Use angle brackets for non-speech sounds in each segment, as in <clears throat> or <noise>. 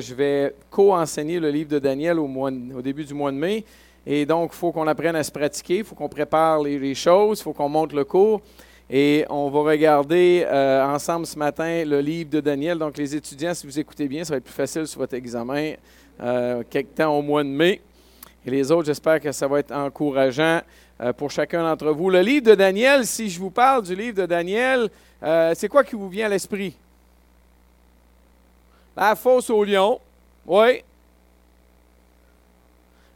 Je vais co-enseigner le livre de Daniel au, début du mois de mai. Et donc, il faut qu'on apprenne à se pratiquer, il faut qu'on prépare les, choses, il faut qu'on monte le cours. Et on va regarder euh, ensemble ce matin le livre de Daniel. Donc, les étudiants, si vous écoutez bien, ça va être plus facile sur votre examen euh, quelque temps au mois de mai. Et les autres, j'espère que ça va être encourageant euh, pour chacun d'entre vous. Le livre de Daniel, si je vous parle du livre de Daniel, euh, c'est quoi qui vous vient à l'esprit? La fosse au lion. Oui.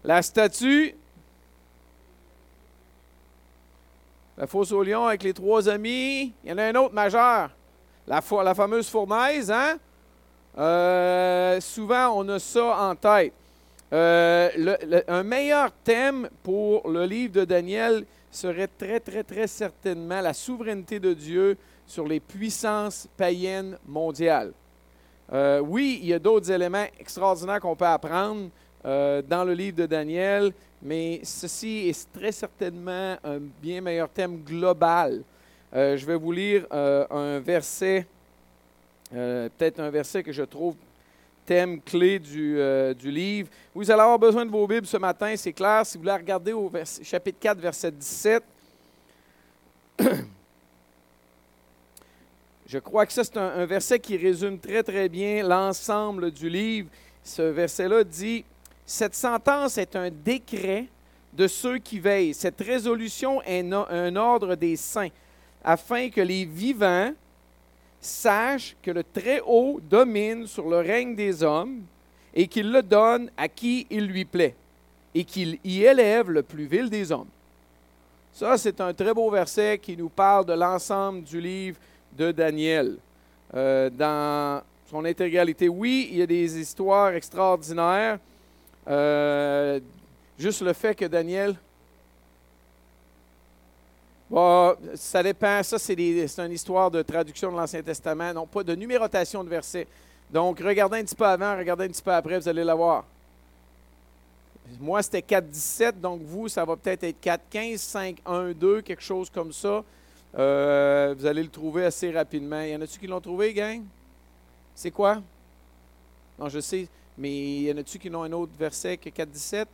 La statue. La fosse au lion avec les trois amis. Il y en a un autre majeur. La, fameuse fournaise, hein? Euh, souvent, on a ça en tête. Euh, un meilleur thème pour le livre de Daniel serait très, très, très certainement la souveraineté de Dieu sur les puissances païennes mondiales. Euh, oui, il y a d'autres éléments extraordinaires qu'on peut apprendre euh, dans le livre de Daniel, mais ceci est très certainement un bien meilleur thème global. Euh, je vais vous lire un verset, peut-être un verset que je trouve thème clé du, livre. Vous allez avoir besoin de vos Bibles ce matin, c'est clair. Si vous voulez regarder au chapitre 4, verset 17, <clears throat> Je crois que ça, c'est un, verset qui résume très, très bien l'ensemble du livre. Ce verset-là dit, Cette sentence est un décret de ceux qui veillent. Cette résolution est un ordre des saints, afin que les vivants sachent que le Très-Haut domine sur le règne des hommes et qu'il le donne à qui il lui plaît et qu'il y élève le plus vil des hommes. Ça, c'est un très beau verset qui nous parle de l'ensemble du livre de Daniel. Euh, dans son intégralité, oui, il y a des histoires extraordinaires. Euh, juste le fait que Daniel. ça dépend. Ça, c'est une histoire de traduction de l'Ancien Testament, non pas de numérotation de versets. Donc, regardez un petit peu avant, regardez un petit peu après, vous allez la voir. Moi, c'était 4.17, donc vous, ça va peut-être être 4.15, 5.1.2, quelque chose comme ça. Euh, vous allez le trouver assez rapidement. Y en a-tu qui l'ont trouvé, gang? C'est quoi? Non, je sais, mais y en a-tu qui ont un autre verset que 4.17?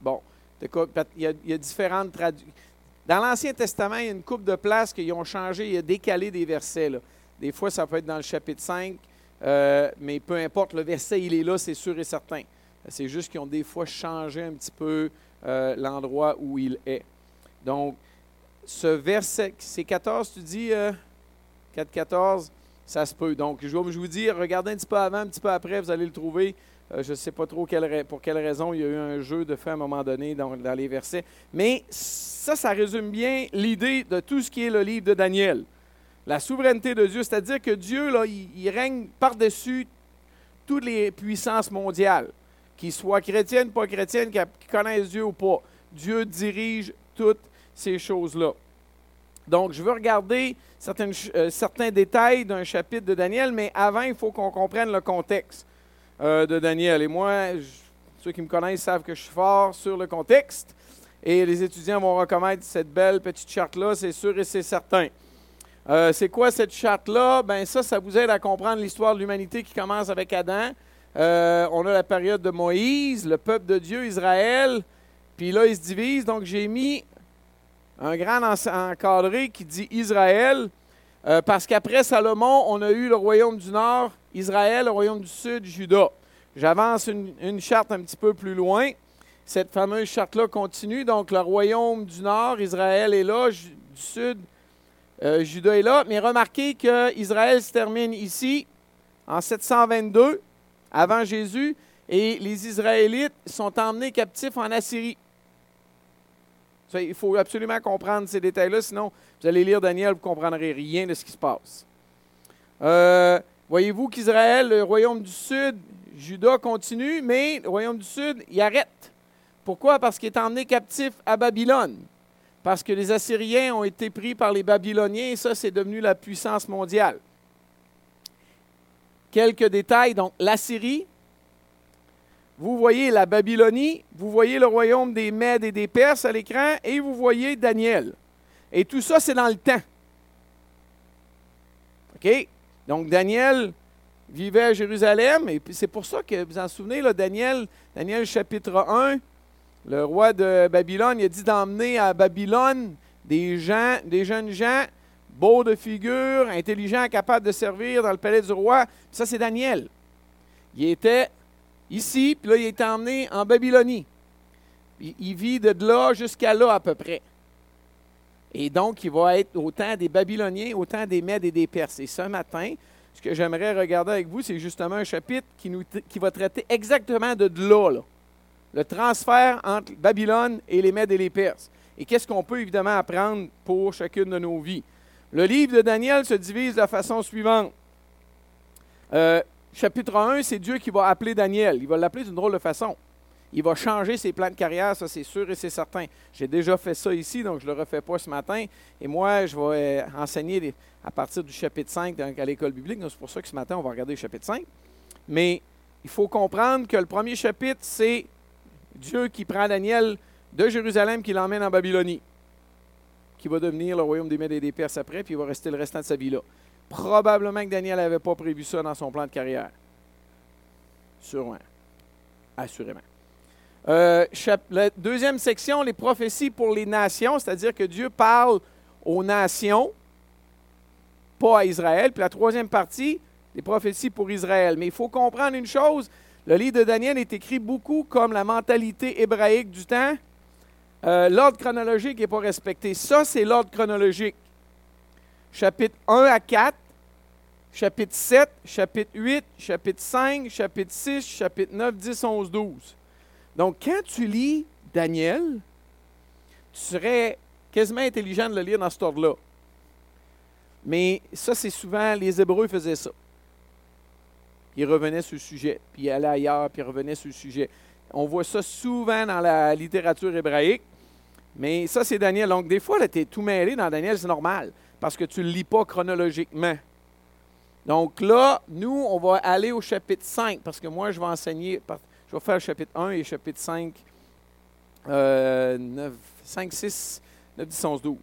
Bon, il y a, différentes traductions. Dans l'Ancien Testament, il y a une coupe de places qui ont changé, il a décalé des versets. Des fois, ça peut être dans le chapitre 5, euh, mais peu importe, le verset, il est là, c'est sûr et certain. C'est juste qu'ils ont des fois changé un petit peu euh, l'endroit où il est. Donc, ce verset, c'est 14, tu dis, euh, 4-14, ça se peut. Donc, je, je vous dis, regardez un petit peu avant, un petit peu après, vous allez le trouver. Euh, je ne sais pas trop pour quelle raison il y a eu un jeu de fait à un moment donné dans, dans les versets. Mais ça, ça résume bien l'idée de tout ce qui est le livre de Daniel. La souveraineté de Dieu, c'est-à-dire que Dieu, là, il règne par-dessus toutes les puissances mondiales qu'ils soient chrétiennes, pas chrétiennes, qui connaissent Dieu ou pas. Dieu dirige toutes ces choses-là. Donc, je veux regarder euh, certains détails d'un chapitre de Daniel, mais avant, il faut qu'on comprenne le contexte euh, de Daniel. Et moi, ceux qui me connaissent savent que je suis fort sur le contexte. Et les étudiants vont reconnaître cette belle petite charte-là, c'est sûr et c'est certain. Euh, c'est quoi cette charte-là? Ben ça, ça vous aide à comprendre l'histoire de l'humanité qui commence avec Adam, euh, on a la période de Moïse, le peuple de Dieu, Israël. Puis là, ils se divisent. Donc, j'ai mis un grand encadré qui dit Israël. Euh, parce qu'après Salomon, on a eu le royaume du Nord, Israël, le royaume du Sud, Juda. J'avance une, charte un petit peu plus loin. Cette fameuse charte-là continue. Donc, le royaume du Nord, Israël est là, du Sud, euh, Juda est là. Mais remarquez que Israël se termine ici, en 722 avant Jésus, et les Israélites sont emmenés captifs en Assyrie. il faut absolument comprendre ces détails-là, sinon vous allez lire Daniel, vous ne comprendrez rien de ce qui se passe. Euh, voyez-vous qu'Israël, le royaume du Sud, Juda continue, mais le royaume du Sud, il arrête. Pourquoi? Parce qu'il est emmené captif à Babylone. Parce que les Assyriens ont été pris par les Babyloniens et ça, c'est devenu la puissance mondiale. Quelques détails. Donc, la Syrie, vous voyez la Babylonie, vous voyez le royaume des Mèdes et des Perses à l'écran, et vous voyez Daniel. Et tout ça, c'est dans le temps. OK? Donc, Daniel vivait à Jérusalem, et c'est pour ça que, vous vous en souvenez, Daniel, Daniel chapitre 1, le roi de Babylone, il a dit d'emmener à Babylone des gens, des jeunes gens, beaux de figure, intelligents, capables de servir dans le palais du roi. Ça, c'est Daniel. Il était ici, puis là, il est emmené en Babylonie. Il, vit de là jusqu'à là à peu près. Et donc, il va être autant des Babyloniens, autant des Mèdes et des Perses. Et ce matin, ce que j'aimerais regarder avec vous, c'est justement un chapitre qui va traiter exactement de là, là, le transfert entre Babylone et les Mèdes et les Perses. Et qu'est-ce qu'on peut évidemment apprendre pour chacune de nos vies? Le livre de Daniel se divise de la façon suivante. Euh, chapitre 1, c'est Dieu qui va appeler Daniel. Il va l'appeler d'une drôle de façon. Il va changer ses plans de carrière, ça c'est sûr et c'est certain. J'ai déjà fait ça ici, donc je ne le refais pas ce matin. Et moi, je vais euh, enseigner à partir du chapitre 5 à l'école biblique. C'est pour ça que ce matin, on va regarder le chapitre 5. Mais il faut comprendre que le premier chapitre, c'est Dieu qui prend Daniel de Jérusalem, qui l'emmène en Babylonie, qui va devenir le royaume des Mèdes et des Perses après, puis il va rester le restant de sa vie là. Probablement que Daniel n'avait pas prévu ça dans son plan de carrière. Sûrement. Assurément. Euh, la deuxième section, les prophéties pour les nations, c'est-à-dire que Dieu parle aux nations, pas à Israël. Puis la troisième partie, les prophéties pour Israël. Mais il faut comprendre une chose, le livre de Daniel est écrit beaucoup comme la mentalité hébraïque du temps. Euh, l'ordre chronologique n'est pas respecté. Ça, c'est l'ordre chronologique. Chapitre 1 à 4, chapitre 7, chapitre 8, chapitre 5, chapitre 6, chapitre 9, 10, 11, 12. Donc, quand tu lis Daniel, tu serais quasiment intelligent de le lire dans cet ordre-là. Mais ça, c'est souvent, les Hébreux faisaient ça. Ils revenaient sur le sujet, puis ils allaient ailleurs, puis ils revenaient sur le sujet. On voit ça souvent dans la littérature hébraïque. Mais ça, c'est Daniel. Donc, des fois, tu es tout mêlé dans Daniel, c'est normal, parce que tu ne le lis pas chronologiquement. Donc là, nous, on va aller au chapitre 5, parce que moi, je vais enseigner, je vais faire le chapitre 1 et chapitre 5, 5, 6, 9, 10, 11, 12.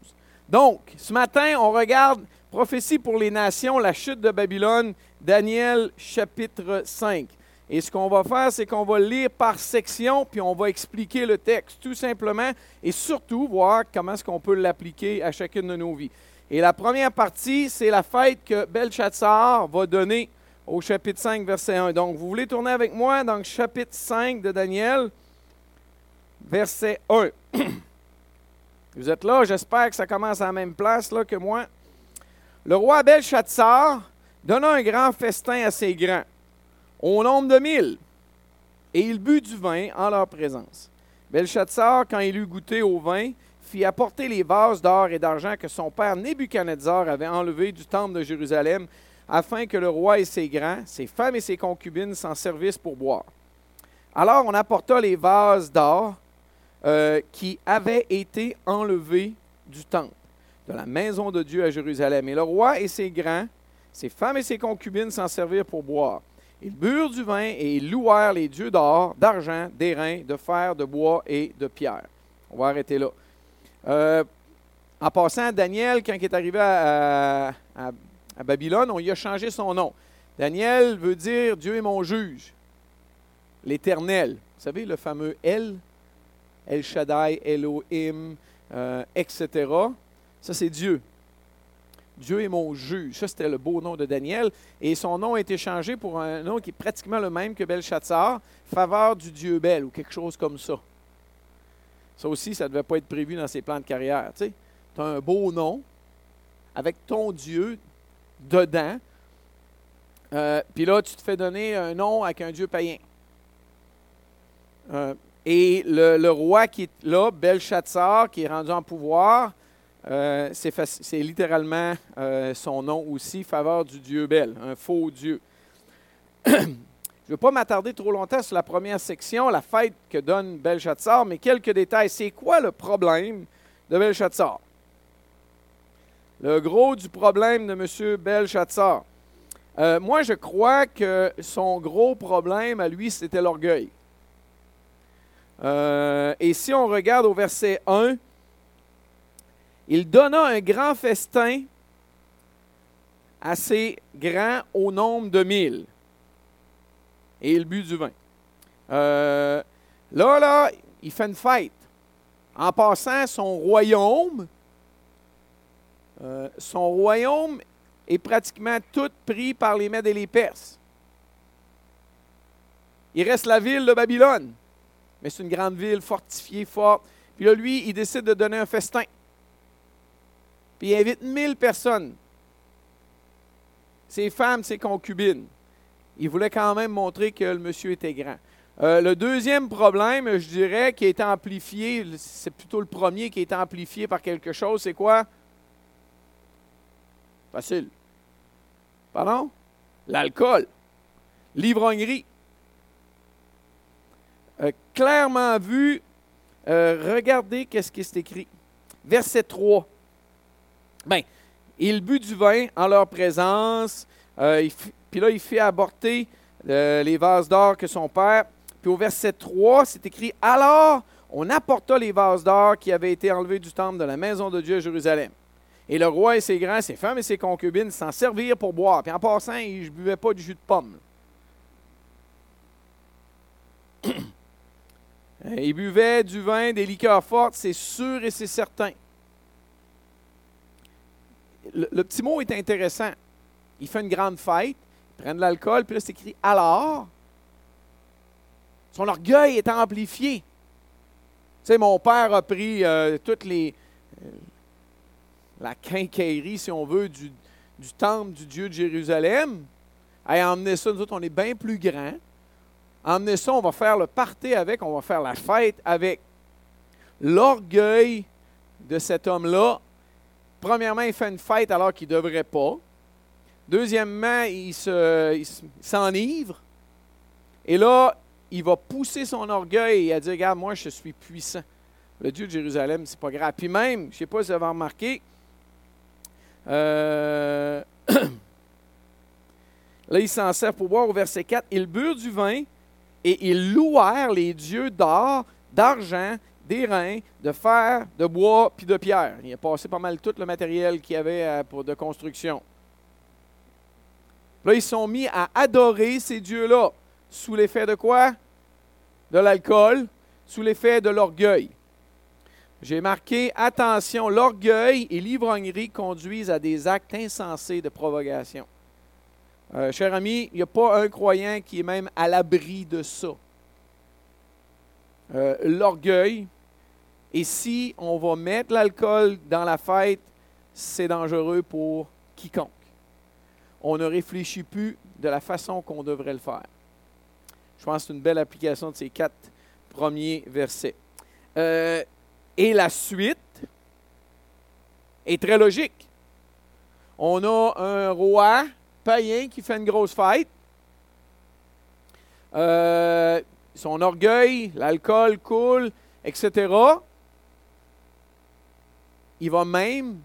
Donc, ce matin, on regarde Prophétie pour les nations, la chute de Babylone, Daniel chapitre 5. Et ce qu'on va faire, c'est qu'on va lire par section, puis on va expliquer le texte, tout simplement, et surtout voir comment est-ce qu'on peut l'appliquer à chacune de nos vies. Et la première partie, c'est la fête que Belshazzar va donner au chapitre 5, verset 1. Donc, vous voulez tourner avec moi dans le chapitre 5 de Daniel, verset 1. <coughs> Vous êtes là, j'espère que ça commence à la même place là, que moi. Le roi Belshazzar donna un grand festin à ses grands, au nombre de mille, et il but du vin en leur présence. Belshazzar, quand il eut goûté au vin, fit apporter les vases d'or et d'argent que son père Nebuchadnezzar avait enlevés du temple de Jérusalem, afin que le roi et ses grands, ses femmes et ses concubines s'en servissent pour boire. Alors on apporta les vases d'or euh, qui avaient été enlevés du temple, de la maison de Dieu à Jérusalem. Et le roi et ses grands, ses femmes et ses concubines s'en servirent pour boire. Ils burent du vin et ils louèrent les dieux d'or, d'argent, d'airain, de fer, de bois et de pierre. On va arrêter là. Euh, en passant, Daniel, quand il est arrivé à, Babylone, on lui a changé son nom. Daniel veut dire Dieu est mon juge, l'Éternel. Vous savez, le fameux El, El Shaddai, Elohim, euh, etc. Ça, c'est Dieu. Dieu est mon juge. Ça, c'était le beau nom de Daniel. Et son nom a été changé pour un nom qui est pratiquement le même que Belshazzar, faveur du Dieu Bel, ou quelque chose comme ça. Ça aussi, ça ne devait pas être prévu dans ses plans de carrière. Tu as un beau nom avec ton Dieu dedans. Euh, puis là, tu te fais donner un nom avec un Dieu païen. Euh, et le, roi qui est là, Belshazzar, qui est rendu en pouvoir, euh, c'est littéralement son nom aussi, faveur du Dieu Bel, un faux Dieu. <coughs> Je ne veux pas m'attarder trop longtemps sur la première section, la fête que donne Belshazzar, mais quelques détails. C'est quoi le problème de Belshazzar? Le gros du problème de M. Belshazzar. Euh, moi, je crois que son gros problème à lui, c'était l'orgueil. Euh, et si on regarde au verset 1, il donna un grand festin assez grand au nombre de mille. Et il but du vin. Euh, là, là, il fait une fête. En passant, son royaume, euh, son royaume est pratiquement tout pris par les Mèdes et les Perses. Il reste la ville de Babylone, mais c'est une grande ville fortifiée, forte. Puis là, lui, il décide de donner un festin. Il invite 1000 personnes. Ses femmes, ses concubines. Il voulait quand même montrer que le monsieur était grand. Euh, le deuxième problème, je dirais, qui été amplifié, c'est plutôt le premier qui été amplifié par quelque chose, c'est quoi? Facile. Pardon? L'alcool. L'ivrognerie. Euh, clairement vu, euh, regardez qu'est-ce qui est écrit. Verset 3. Bien, il but du vin en leur présence, puis là, il fait aborter les vases d'or que son père puis au verset 3, c'est écrit Alors on apporta les vases d'or qui avaient été enlevés du temple de la maison de Dieu à Jérusalem. Et le roi et ses grands, ses femmes et ses concubines s'en servirent pour boire. Puis en passant, ils ne buvaient pas du jus de pomme. <coughs> Ils buvaient du vin, des liqueurs fortes, c'est sûr et c'est certain. Le, petit mot est intéressant. Il fait une grande fête, ils prennent de l'alcool, puis là c'est écrit alors son orgueil est amplifié. Tu sais, mon père a pris euh, toutes. Euh, la quincaillerie, si on veut, du, temple du Dieu de Jérusalem. Et emmener ça, nous autres, on est bien plus grands. Emmener ça, on va faire le party avec, on va faire la fête avec. L'orgueil de cet homme-là, premièrement, il fait une fête alors qu'il ne devrait pas. Deuxièmement, il s'enivre. Et là, il va pousser son orgueil et à dire Regarde, moi, je suis puissant. Le Dieu de Jérusalem, c'est pas grave. Puis même, je ne sais pas si vous avez remarqué, euh, <clears throat> là, il s'en sert pour boire au verset 4. Ils burent du vin et ils louèrent les dieux d'or, d'argent, d'airain, de fer, de bois puis de pierre. Il a passé pas mal tout le matériel qu'il y avait euh, pour, de construction. Là, ils sont mis à adorer ces dieux-là. Sous l'effet de quoi? De l'alcool, sous l'effet de l'orgueil. J'ai marqué, attention, l'orgueil et l'ivrognerie conduisent à des actes insensés de provocation. Euh, cher ami, il n'y a pas un croyant qui est même à l'abri de ça. Euh, l'orgueil, et si on va mettre l'alcool dans la fête, c'est dangereux pour quiconque. On ne réfléchit plus de la façon qu'on devrait le faire. Je pense que c'est une belle application de ces quatre premiers versets. Euh, et la suite est très logique. On a un roi païen qui fait une grosse fête. Euh, son orgueil, l'alcool coule, etc. Il va même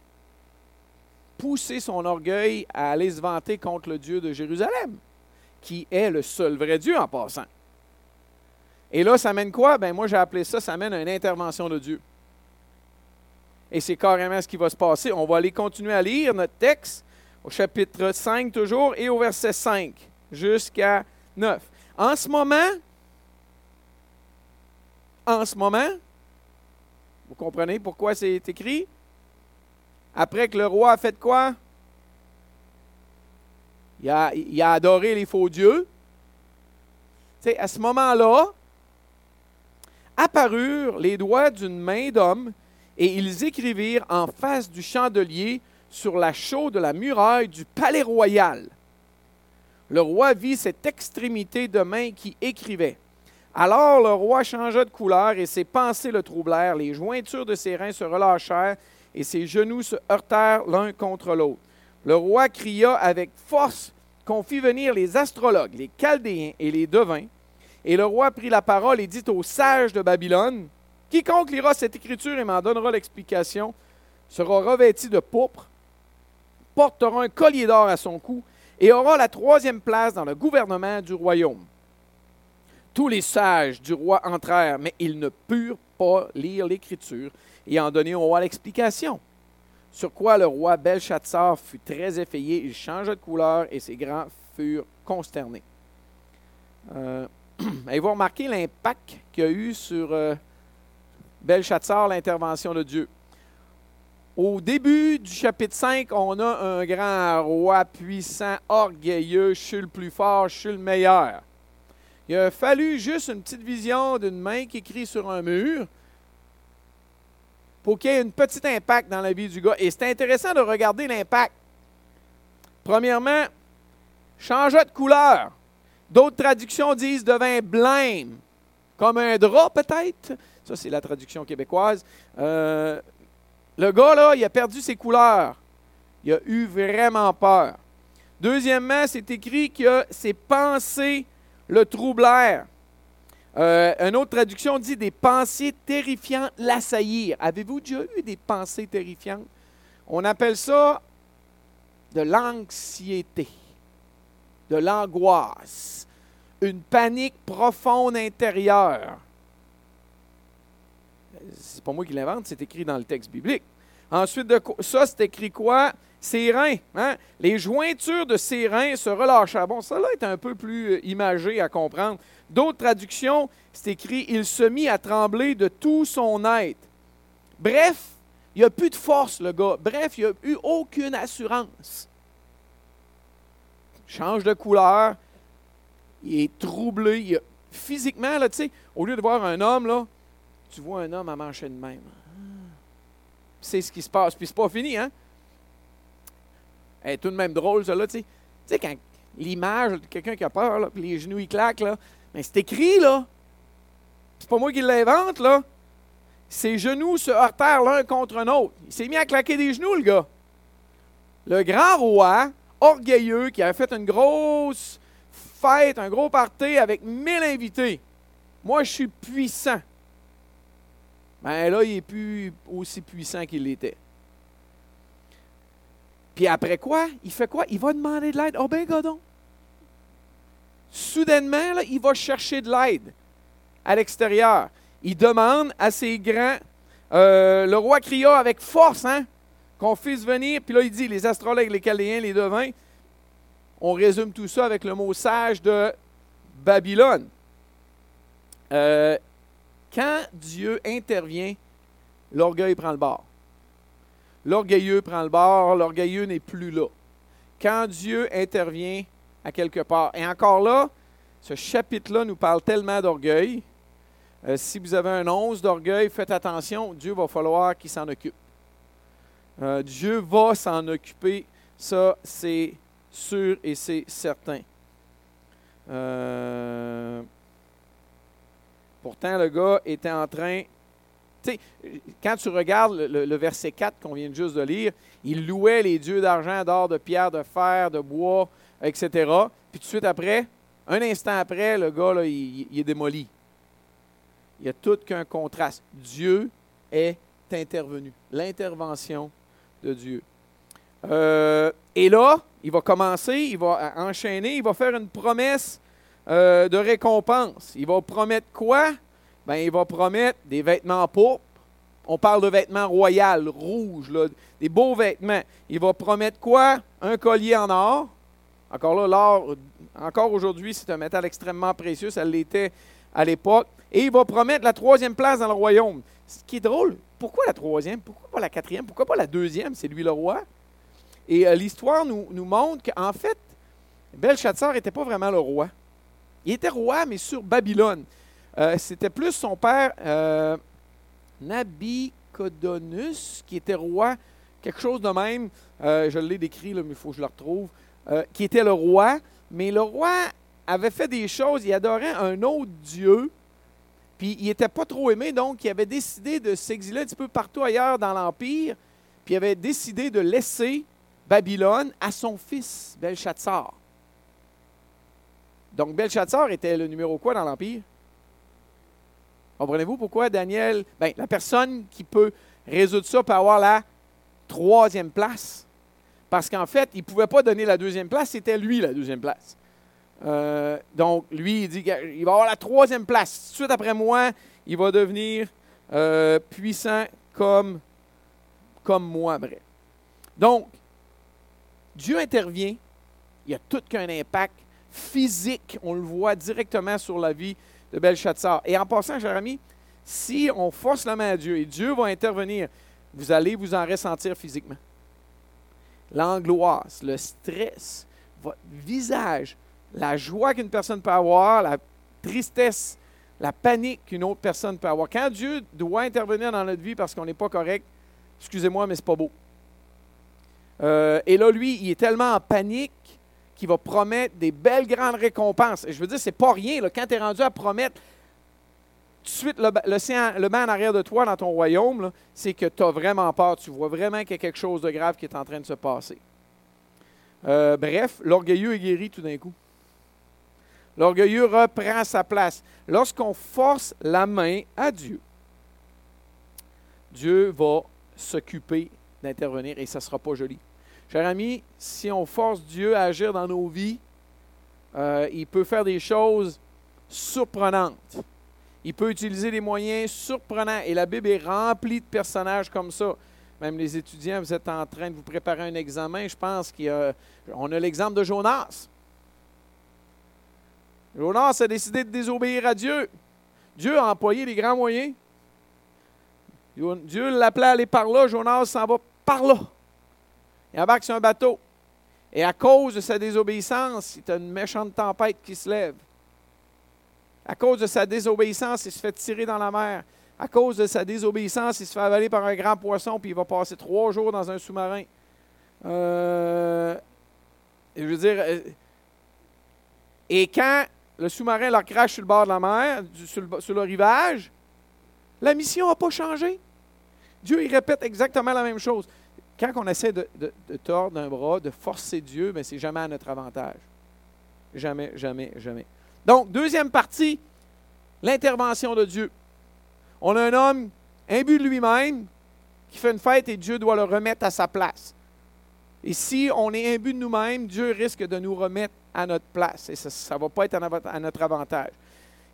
pousser son orgueil à aller se vanter contre le Dieu de Jérusalem qui est le seul vrai Dieu en passant. Et là, ça mène quoi? Ben moi, j'ai appelé ça, ça mène à une intervention de Dieu. Et c'est carrément ce qui va se passer. On va aller continuer à lire notre texte au chapitre 5 toujours et au verset 5 jusqu'à 9. En ce moment, en ce moment, vous comprenez pourquoi c'est écrit? Après que le roi a fait quoi? Il a, adoré les faux dieux. à ce moment-là, apparurent les doigts d'une main d'homme et ils écrivirent en face du chandelier sur la chaux de la muraille du palais royal. Le roi vit cette extrémité de main qui écrivait. Alors le roi changea de couleur et ses pensées le troublèrent. Les jointures de ses reins se relâchèrent et ses genoux se heurtèrent l'un contre l'autre. Le roi cria avec force qu'on fit venir les astrologues, les chaldéens et les devins. Et le roi prit la parole et dit aux sages de Babylone, Quiconque lira cette écriture et m'en donnera l'explication sera revêtu de pourpre, portera un collier d'or à son cou et aura la troisième place dans le gouvernement du royaume. Tous les sages du roi entrèrent, mais ils ne purent pas lire l'écriture et en donner au roi l'explication. Sur quoi le roi Belshazzar fut très effrayé, il changea de couleur et ses grands furent consternés. Euh, <clears throat> et vous remarquez l'impact qu'il y a eu sur euh, Belshazzar, l'intervention de Dieu? Au début du chapitre 5, on a un grand roi puissant, orgueilleux, je suis le plus fort, je suis le meilleur. Il a fallu juste une petite vision d'une main qui écrit sur un mur pour qu'il y ait un petit impact dans la vie du gars. Et c'est intéressant de regarder l'impact. Premièrement, changea de couleur. D'autres traductions disent devint blême, comme un drap peut-être. Ça, c'est la traduction québécoise. Euh, le gars, là, il a perdu ses couleurs. Il a eu vraiment peur. Deuxièmement, c'est écrit que ses pensées le troublèrent. Euh, une autre traduction dit des pensées terrifiantes l'assaillirent. Avez-vous déjà eu des pensées terrifiantes? On appelle ça de l'anxiété, de l'angoisse, une panique profonde intérieure. C'est pas moi qui l'invente, c'est écrit dans le texte biblique. Ensuite de ça, c'est écrit quoi? Ses reins. Hein? Les jointures de ses reins se relâchèrent. Bon, ça là est un peu plus euh, imagé à comprendre. D'autres traductions, c'est écrit Il se mit à trembler de tout son être. Bref, il n'y a plus de force, le gars. Bref, il n'y a eu aucune assurance. Change de couleur. Il est troublé. physiquement, là, tu sais, au lieu de voir un homme, là, tu vois un homme à mancher de même. C'est ce qui se passe. Puis c'est pas fini, hein? Tout de même drôle, ça, là, tu sais. Tu sais, quand l'image de quelqu'un qui a peur, puis les genoux, ils claquent, là. Mais c'est écrit, là. C'est pas moi qui l'invente, là. Ses genoux se heurtèrent l'un contre l'autre. Il s'est mis à claquer des genoux, le gars. Le grand roi, orgueilleux, qui avait fait une grosse fête, un gros party avec mille invités. Moi, je suis puissant. Ben là, il n'est plus aussi puissant qu'il l'était. Puis après quoi? Il fait quoi? Il va demander de l'aide. Oh ben, godon. Soudainement, il va chercher de l'aide à l'extérieur. Il demande à ses grands. Euh, le roi cria avec force, hein, qu'on fasse venir. Puis là, il dit les astrologues, les Chaldéens, les devins. On résume tout ça avec le mot sage de Babylone. Euh, quand Dieu intervient, l'orgueil prend le bord. L'orgueilleux prend le bord, l'orgueilleux n'est plus là. Quand Dieu intervient à quelque part. Et encore là, ce chapitre-là nous parle tellement d'orgueil. Euh, si vous avez un once d'orgueil, faites attention, Dieu va falloir qu'il s'en occupe. Euh, Dieu va s'en occuper, ça c'est sûr et c'est certain. Euh, Pourtant, le gars était en train. Tu sais, quand tu regardes le, verset 4 qu'on vient juste de lire, il louait les dieux d'argent, d'or, de pierre, de fer, de bois, etc. Puis tout de suite après, un instant après, le gars, là, il, est démoli. Il y a tout qu'un contraste. Dieu est intervenu. L'intervention de Dieu. Euh, et là, il va commencer, il va enchaîner, il va faire une promesse euh, de récompense. Il va promettre quoi? Ben, il va promettre des vêtements pourpres. On parle de vêtements royaux, rouges, des beaux vêtements. Il va promettre quoi? Un collier en or. Encore là, l'or, encore aujourd'hui, c'est un métal extrêmement précieux. Ça l'était à l'époque. Et il va promettre la troisième place dans le royaume. Ce qui est drôle, pourquoi la troisième? Pourquoi pas la quatrième? Pourquoi pas la deuxième? C'est lui le roi. Et euh, l'histoire nous, montre qu'en fait, Belshazzar n'était pas vraiment le roi. Il était roi, mais sur Babylone. Euh, c'était plus son père euh, Nabicodonus qui était roi, quelque chose de même. Euh, je l'ai décrit, mais il faut que je le retrouve. Qui était le roi, mais le roi avait fait des choses, il adorait un autre Dieu, puis il n'était pas trop aimé, donc il avait décidé de s'exiler un petit peu partout ailleurs dans l'Empire, puis il avait décidé de laisser Babylone à son fils, Belshazzar. Donc, Belshazzar était le numéro quoi dans l'Empire? Comprenez-vous pourquoi Daniel, bien, la personne qui peut résoudre ça peut avoir la troisième place? Parce qu'en fait, il ne pouvait pas donner la deuxième place, c'était lui la deuxième place. Euh, donc, lui, il dit qu'il va avoir la troisième place. Suite après moi, il va devenir euh, puissant comme, comme moi, bref. Donc, Dieu intervient, il y a tout qu'un impact physique, on le voit directement sur la vie de Belshazzar. Et en passant, ami, si on force la main à Dieu et Dieu va intervenir, vous allez vous en ressentir physiquement. L'angoisse, le stress, votre visage, la joie qu'une personne peut avoir, la tristesse, la panique qu'une autre personne peut avoir. Quand Dieu doit intervenir dans notre vie parce qu'on n'est pas correct, excusez-moi, mais c'est pas beau. Euh, et là, lui, il est tellement en panique qu'il va promettre des belles grandes récompenses. Et je veux dire, c'est pas rien. Quand tu es rendu à promettre tout de suite le, le, en arrière de toi dans ton royaume, c'est que tu as vraiment peur. Tu vois vraiment qu'il y a quelque chose de grave qui est en train de se passer. Euh, bref, l'orgueilleux est guéri tout d'un coup. L'orgueilleux reprend sa place. Lorsqu'on force la main à Dieu, Dieu va s'occuper d'intervenir et ça ne sera pas joli. Cher ami, si on force Dieu à agir dans nos vies, euh, il peut faire des choses surprenantes. Il peut utiliser des moyens surprenants. Et la Bible est remplie de personnages comme ça. Même les étudiants, vous êtes en train de vous préparer un examen. Je pense qu'on a, l'exemple de Jonas. Jonas a décidé de désobéir à Dieu. Dieu a employé les grands moyens. Dieu l'appelait à aller par là. Jonas s'en va par là. Il embarque sur un bateau. Et à cause de sa désobéissance, il y a une méchante tempête qui se lève. À cause de sa désobéissance, il se fait tirer dans la mer. À cause de sa désobéissance, il se fait avaler par un grand poisson, puis il va passer trois jours dans un sous-marin. Euh, je veux dire, euh, et quand le sous-marin leur crache sur le bord de la mer, sur le, rivage, la mission n'a pas changé. Dieu, il répète exactement la même chose. Quand on essaie de, tordre un bras, de forcer Dieu, mais c'est jamais à notre avantage. Jamais, jamais, jamais. Donc, deuxième partie, l'intervention de Dieu. On a un homme imbu de lui-même qui fait une fête et Dieu doit le remettre à sa place. Et si on est imbu de nous-mêmes, Dieu risque de nous remettre à notre place. Et ça ne va pas être à notre avantage.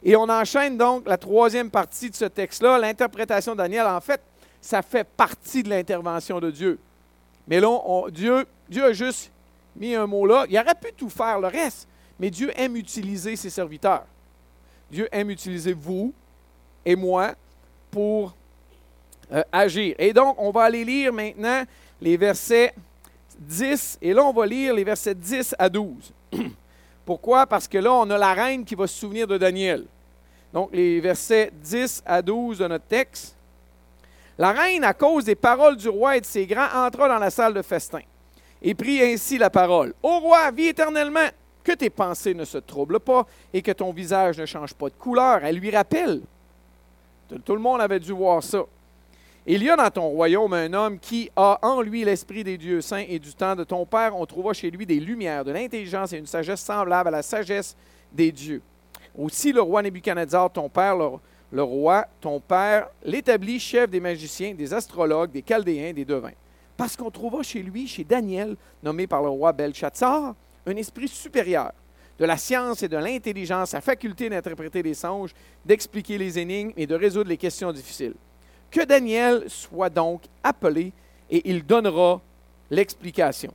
Et on enchaîne donc la troisième partie de ce texte-là, l'interprétation de Daniel. En fait, ça fait partie de l'intervention de Dieu. Mais là, Dieu, Dieu a juste mis un mot là. Il aurait pu tout faire le reste. Mais Dieu aime utiliser ses serviteurs. Dieu aime utiliser vous et moi pour euh, agir. Et donc, on va aller lire maintenant les versets 10, et là, on va lire les versets 10 à 12. <clears throat> Pourquoi? Parce que là, on a la reine qui va se souvenir de Daniel. Donc, les versets 10 à 12 de notre texte. La reine, à cause des paroles du roi et de ses grands, entra dans la salle de festin et prit ainsi la parole. Ô roi, vis éternellement que tes pensées ne se troublent pas et que ton visage ne change pas de couleur. Elle lui rappelle. Tout le monde avait dû voir ça. Il y a dans ton royaume un homme qui a en lui l'esprit des dieux saints et du temps de ton père. On trouvera chez lui des lumières, de l'intelligence et une sagesse semblable à la sagesse des dieux. Aussi le roi Nebuchadnezzar, ton père, le, le roi, ton père, l'établit chef des magiciens, des astrologues, des chaldéens, des devins. Parce qu'on trouva chez lui, chez Daniel, nommé par le roi Belshazzar, un esprit supérieur, de la science et de l'intelligence, la faculté d'interpréter les songes, d'expliquer les énigmes et de résoudre les questions difficiles. Que Daniel soit donc appelé et il donnera l'explication.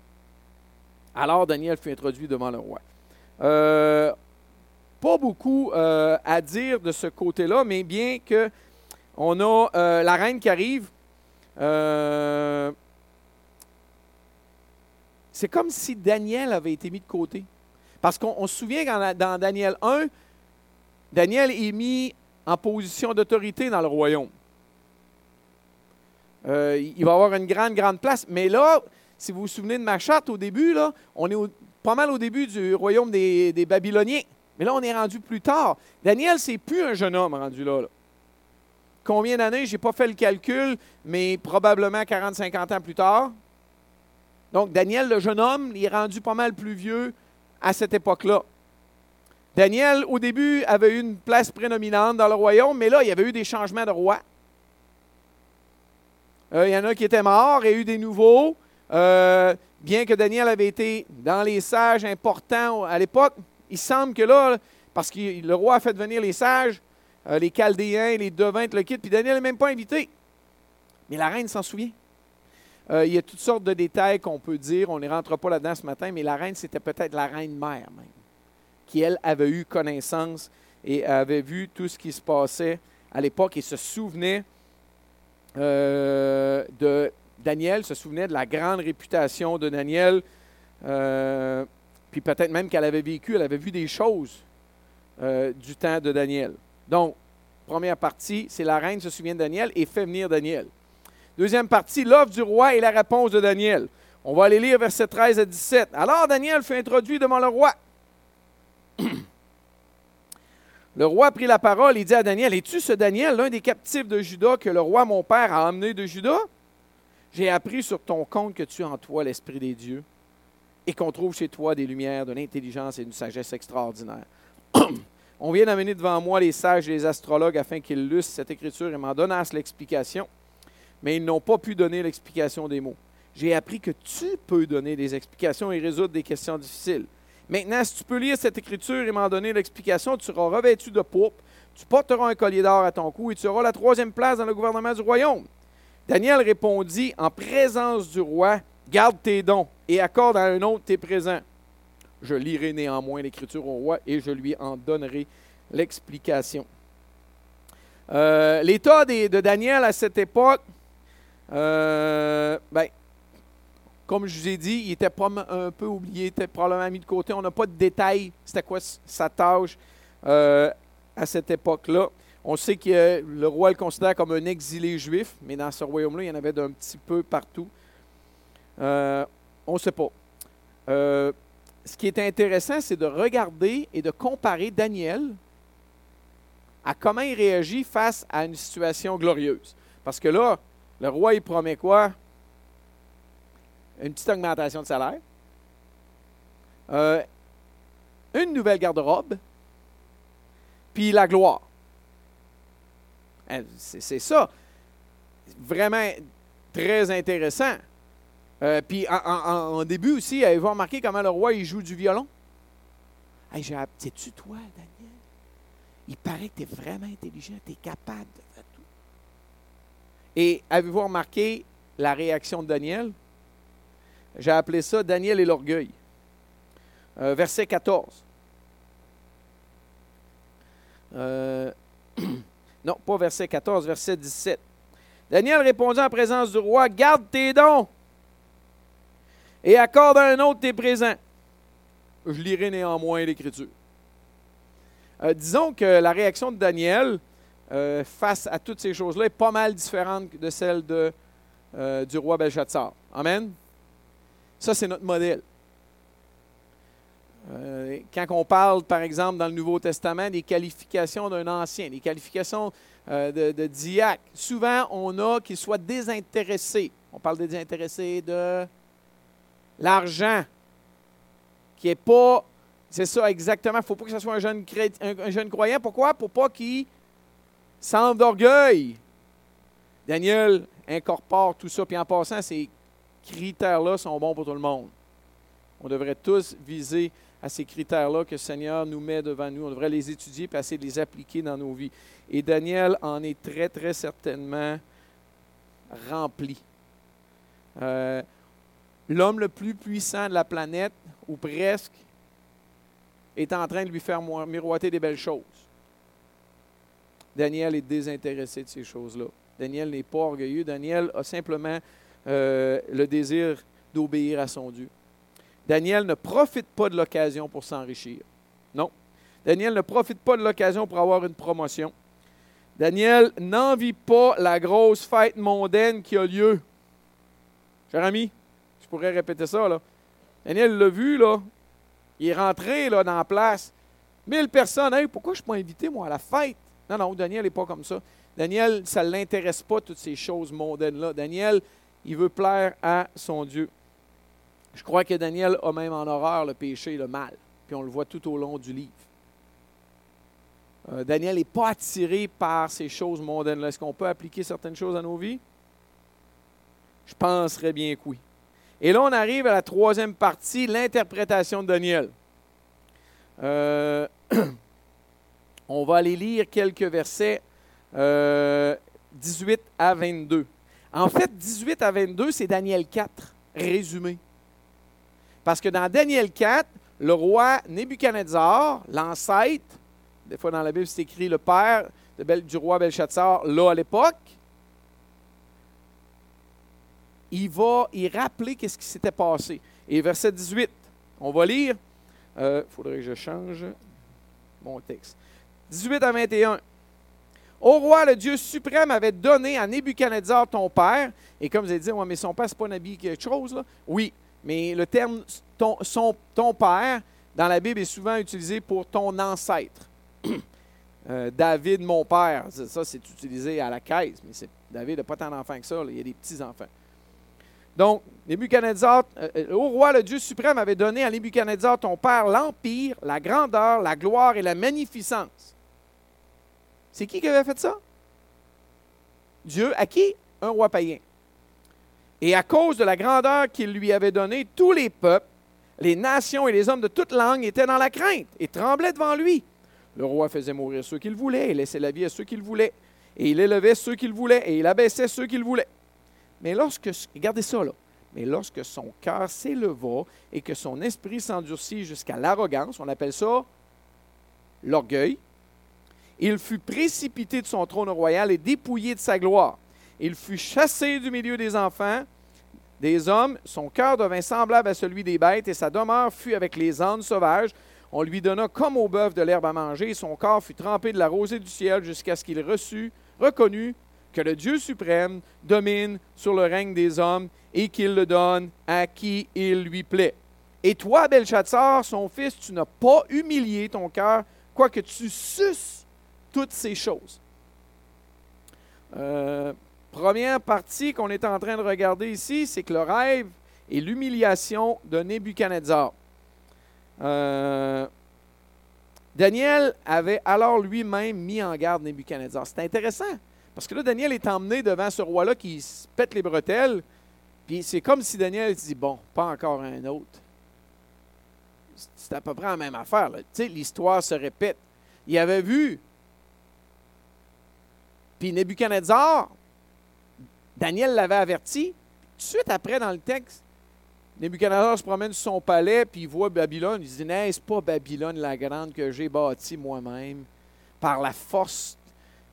Alors Daniel fut introduit devant le roi. Euh, pas beaucoup euh, à dire de ce côté-là, mais bien que on a euh, la reine qui arrive. C'est comme si Daniel avait été mis de côté. Parce qu'on se souvient que dans Daniel 1, Daniel est mis en position d'autorité dans le royaume. Euh, il va avoir une grande, grande place. Mais là, si vous vous souvenez de ma charte au début, là, on est pas mal au début du royaume des, Babyloniens. Mais là, on est rendu plus tard. Daniel, c'est plus un jeune homme rendu là. Combien d'années? Je n'ai pas fait le calcul, mais probablement 40-50 ans plus tard. Donc, Daniel, le jeune homme, il est rendu pas mal plus vieux à cette époque-là. Daniel, au début, avait eu une place prédominante dans le royaume, mais là, il y avait eu des changements de roi. Euh, il y en a qui étaient morts et eu des nouveaux. Euh, bien que Daniel avait été dans les sages importants à l'époque, il semble que là, parce que le roi a fait venir les sages, euh, les Chaldéens, les devins, le quittent, puis Daniel n'est même pas invité. Mais la reine s'en souvient. Euh, il y a toutes sortes de détails qu'on peut dire. On ne rentre pas là-dedans ce matin, mais la reine, c'était peut-être la reine mère même, qui, elle, avait eu connaissance et avait vu tout ce qui se passait à l'époque et se souvenait euh, de Daniel, se souvenait de la grande réputation de Daniel. Euh, puis peut-être même qu'elle avait vécu, elle avait vu des choses du temps de Daniel. Donc, première partie, c'est la reine se souvient de Daniel et fait venir Daniel. Deuxième partie, l'offre du roi et la réponse de Daniel. On va aller lire versets 13 à 17. Alors Daniel fut introduit devant le roi. <clears throat> Le roi prit la parole et dit à Daniel, Es-tu ce Daniel, l'un des captifs de Juda que le roi mon père a emmené de Juda? J'ai appris sur ton compte que tu as en toi l'Esprit des dieux et qu'on trouve chez toi des lumières, de l'intelligence et d'une sagesse extraordinaire. <clears throat> On vient d'amener devant moi les sages et les astrologues afin qu'ils lussent cette écriture et m'en donnassent l'explication mais ils n'ont pas pu donner l'explication des mots. J'ai appris que tu peux donner des explications et résoudre des questions difficiles. Maintenant, si tu peux lire cette écriture et m'en donner l'explication, tu seras revêtu de pourpre, tu porteras un collier d'or à ton cou et tu auras la troisième place dans le gouvernement du royaume. Daniel répondit en présence du roi, garde tes dons et accorde à un autre tes présents. Je lirai néanmoins l'écriture au roi et je lui en donnerai l'explication. Euh, l'état de Daniel à cette époque, euh, ben, comme je vous ai dit, il était un peu oublié, il était probablement mis de côté. On n'a pas de détails. C'était quoi sa tâche euh, à cette époque-là. On sait que le roi le considère comme un exilé juif, mais dans ce royaume-là, il y en avait d'un petit peu partout. Euh, on ne sait pas. ce qui est intéressant, c'est de regarder et de comparer Daniel à comment il réagit face à une situation glorieuse. Parce que là, le roi, il promet quoi? Une petite augmentation de salaire. Euh, une nouvelle garde-robe. Puis la gloire. Hein, c'est ça. Vraiment très intéressant. Euh, puis en, début aussi, avez-vous remarqué comment le roi il joue du violon? Hey, C'est-tu toi, Daniel? Il paraît que tu es vraiment intelligent, tu es capable de et avez-vous remarqué la réaction de Daniel? J'ai appelé ça Daniel et l'orgueil. Euh, verset 14. Euh, <clears throat> non, pas verset 14, verset 17. Daniel répondit en présence du roi, Garde tes dons et accorde à un autre tes présents. Je lirai néanmoins l'Écriture. Euh, disons que la réaction de Daniel, euh, face à toutes ces choses-là est pas mal différente de celle euh, du roi Belshazzar. Amen? Ça, c'est notre modèle. Euh, quand on parle, par exemple, dans le Nouveau Testament, des qualifications d'un ancien, des qualifications de, de, diacre, souvent on a qu'il soit désintéressé. On parle de désintéressé de l'argent, qui n'est pas. C'est ça exactement. Il ne faut pas que ce soit un jeune, un jeune croyant. Pourquoi? Pour pas qu'il sans d'orgueil. Daniel incorpore tout ça. Puis en passant, ces critères-là sont bons pour tout le monde. On devrait tous viser à ces critères-là que le Seigneur nous met devant nous. On devrait les étudier et essayer de les appliquer dans nos vies. Et Daniel en est très, très certainement rempli. Euh, l'homme le plus puissant de la planète, ou presque, est en train de lui faire miroiter des belles choses. Daniel est désintéressé de ces choses-là. Daniel n'est pas orgueilleux. Daniel a simplement euh, le désir d'obéir à son Dieu. Daniel ne profite pas de l'occasion pour s'enrichir. Non. Daniel ne profite pas de l'occasion pour avoir une promotion. Daniel n'envie pas la grosse fête mondaine qui a lieu. Cher ami, je pourrais répéter ça. Daniel l'a vu, là. Il est rentré, là, dans la place. Mille personnes. Pourquoi je ne suis pas invité, moi, à la fête? Non, non, Daniel n'est pas comme ça. Daniel, ça ne l'intéresse pas, toutes ces choses mondaines-là. Daniel, il veut plaire à son Dieu. Je crois que Daniel a même en horreur le péché et le mal. Puis on le voit tout au long du livre. Euh, Daniel n'est pas attiré par ces choses mondaines-là. Est-ce qu'on peut appliquer certaines choses à nos vies? Je penserais bien que oui. Et là, on arrive à la troisième partie, l'interprétation de Daniel. Euh, <clears throat> On va aller lire quelques versets 18 euh, à 22. En fait, 18 à 22, c'est Daniel 4, résumé. Parce que dans Daniel 4, le roi Nebuchadnezzar, l'ancêtre, des fois dans la Bible c'est écrit le père du roi Belshazzar, là à l'époque, il va y rappeler qu'est-ce qui s'était passé. Et verset 18, on va lire. Il euh, faudrait que je change mon texte. 18 à 21. Au roi, le Dieu suprême avait donné à Nebuchadnezzar ton père. Et comme vous avez dit, mais son père, c'est pas un habit quelque chose, là. Oui, mais le terme ton père dans la Bible est souvent utilisé pour ton ancêtre. <clears throat> Euh, David, mon père, ça, c'est utilisé à la caisse, mais David n'a pas tant d'enfants que ça, il y a des petits-enfants. Donc, Nebuchadnezzar, euh, euh, au roi, le Dieu suprême avait donné à Nebuchadnezzar, ton père, l'empire, la grandeur, la gloire et la magnificence. C'est qui qui avait fait ça? Dieu, à qui? Un roi païen. Et à cause de la grandeur qu'il lui avait donnée, tous les peuples, les nations et les hommes de toute langue étaient dans la crainte et tremblaient devant lui. Le roi faisait mourir ceux qu'il voulait et laissait la vie à ceux qu'il voulait. Et il élevait ceux qu'il voulait et il abaissait ceux qu'il voulait. Mais lorsque, regardez ça là, mais lorsque son cœur s'éleva et que son esprit s'endurcit jusqu'à l'arrogance, on appelle ça l'orgueil, il fut précipité de son trône royal et dépouillé de sa gloire. Il fut chassé du milieu des enfants, des hommes, son cœur devint semblable à celui des bêtes et sa demeure fut avec les ânes sauvages. On lui donna comme au bœuf de l'herbe à manger et son corps fut trempé de la rosée du ciel jusqu'à ce qu'il reçût, reconnut que le Dieu suprême domine sur le règne des hommes et qu'il le donne à qui il lui plaît. Et toi, Belshazzar, son fils, tu n'as pas humilié ton cœur, quoique tu suces toutes ces choses. Euh, première partie qu'on est en train de regarder ici, c'est que le rêve et l'humiliation de Nebuchadnezzar. Euh, Daniel avait alors lui-même mis en garde Nebuchadnezzar. C'est intéressant. Parce que là, Daniel est emmené devant ce roi-là qui pète les bretelles. Puis c'est comme si Daniel dit Bon, pas encore un autre. C'est à peu près la même affaire. L'histoire se répète. Il avait vu. Puis Nebuchadnezzar, Daniel l'avait averti. Tout de suite après, dans le texte, Nebuchadnezzar se promène sur son palais, puis il voit Babylone. Il dit N'est-ce pas Babylone la grande que j'ai bâtie moi-même par la force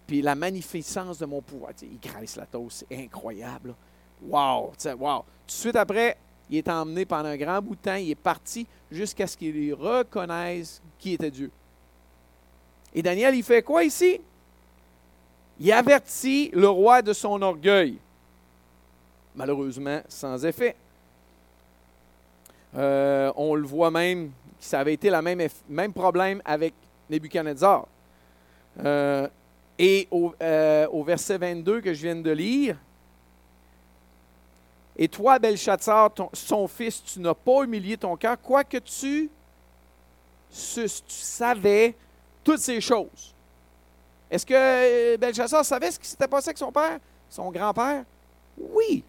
puis la magnificence de mon pouvoir. il graisse la toast, c'est incroyable. Wow, wow. Tout de suite après, il est emmené pendant un grand bout de temps, il est parti jusqu'à ce qu'il reconnaisse qui était Dieu. Et Daniel, il fait quoi ici? Il avertit le roi de son orgueil. Malheureusement, sans effet. Euh, on le voit même, ça avait été le même, problème avec Nebuchadnezzar. Euh, et euh, au, verset 22 que je viens de lire, et toi, Belshazzar, son fils, tu n'as pas humilié ton cœur, quoique tu, tu savais toutes ces choses. Est-ce que euh, Belshazzar savait ce qui s'était passé avec son père, son grand-père? Oui.